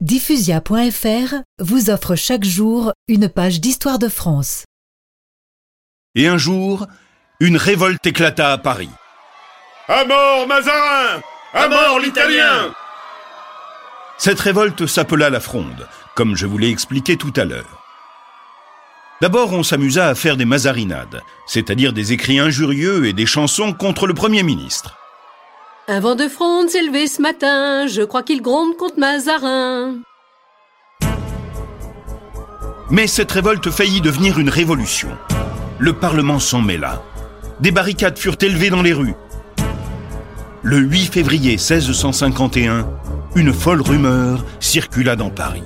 Diffusia.fr vous offre chaque jour une page d'histoire de France. Et un jour, une révolte éclata à Paris. À mort, Mazarin À mort, l'Italien Cette révolte s'appela la Fronde, comme je vous l'ai expliqué tout à l'heure. D'abord, on s'amusa à faire des mazarinades, c'est-à-dire des écrits injurieux et des chansons contre le Premier ministre. Un vent de fronde s'est levé ce matin, je crois qu'il gronde contre Mazarin. Mais cette révolte faillit devenir une révolution. Le Parlement s'en mêla. Des barricades furent élevées dans les rues. Le 8 février 1651, une folle rumeur circula dans Paris.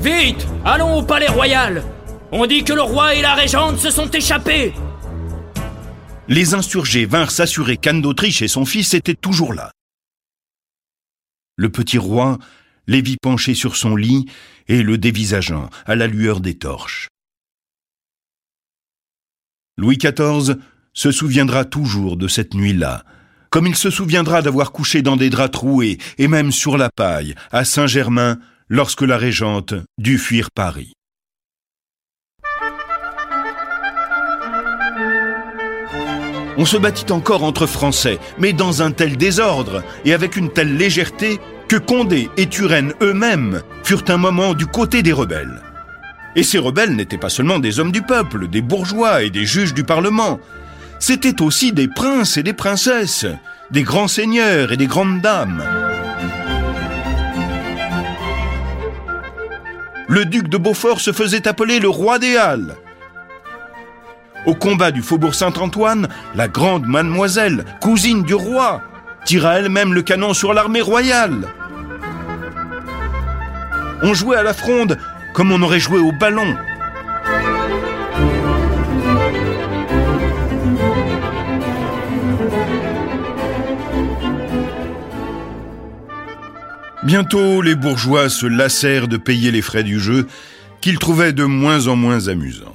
Vite Allons au palais royal On dit que le roi et la régente se sont échappés les insurgés vinrent s'assurer qu'Anne d'Autriche et son fils étaient toujours là. Le petit roi les vit penchés sur son lit et le dévisageant à la lueur des torches. Louis XIV se souviendra toujours de cette nuit-là, comme il se souviendra d'avoir couché dans des draps troués et même sur la paille à Saint-Germain lorsque la régente dut fuir Paris. On se battit encore entre Français, mais dans un tel désordre et avec une telle légèreté que Condé et Turenne eux-mêmes furent un moment du côté des rebelles. Et ces rebelles n'étaient pas seulement des hommes du peuple, des bourgeois et des juges du Parlement, c'étaient aussi des princes et des princesses, des grands seigneurs et des grandes dames. Le duc de Beaufort se faisait appeler le roi des Halles. Au combat du faubourg Saint-Antoine, la grande mademoiselle, cousine du roi, tira elle-même le canon sur l'armée royale. On jouait à la fronde comme on aurait joué au ballon. Bientôt, les bourgeois se lassèrent de payer les frais du jeu qu'ils trouvaient de moins en moins amusants.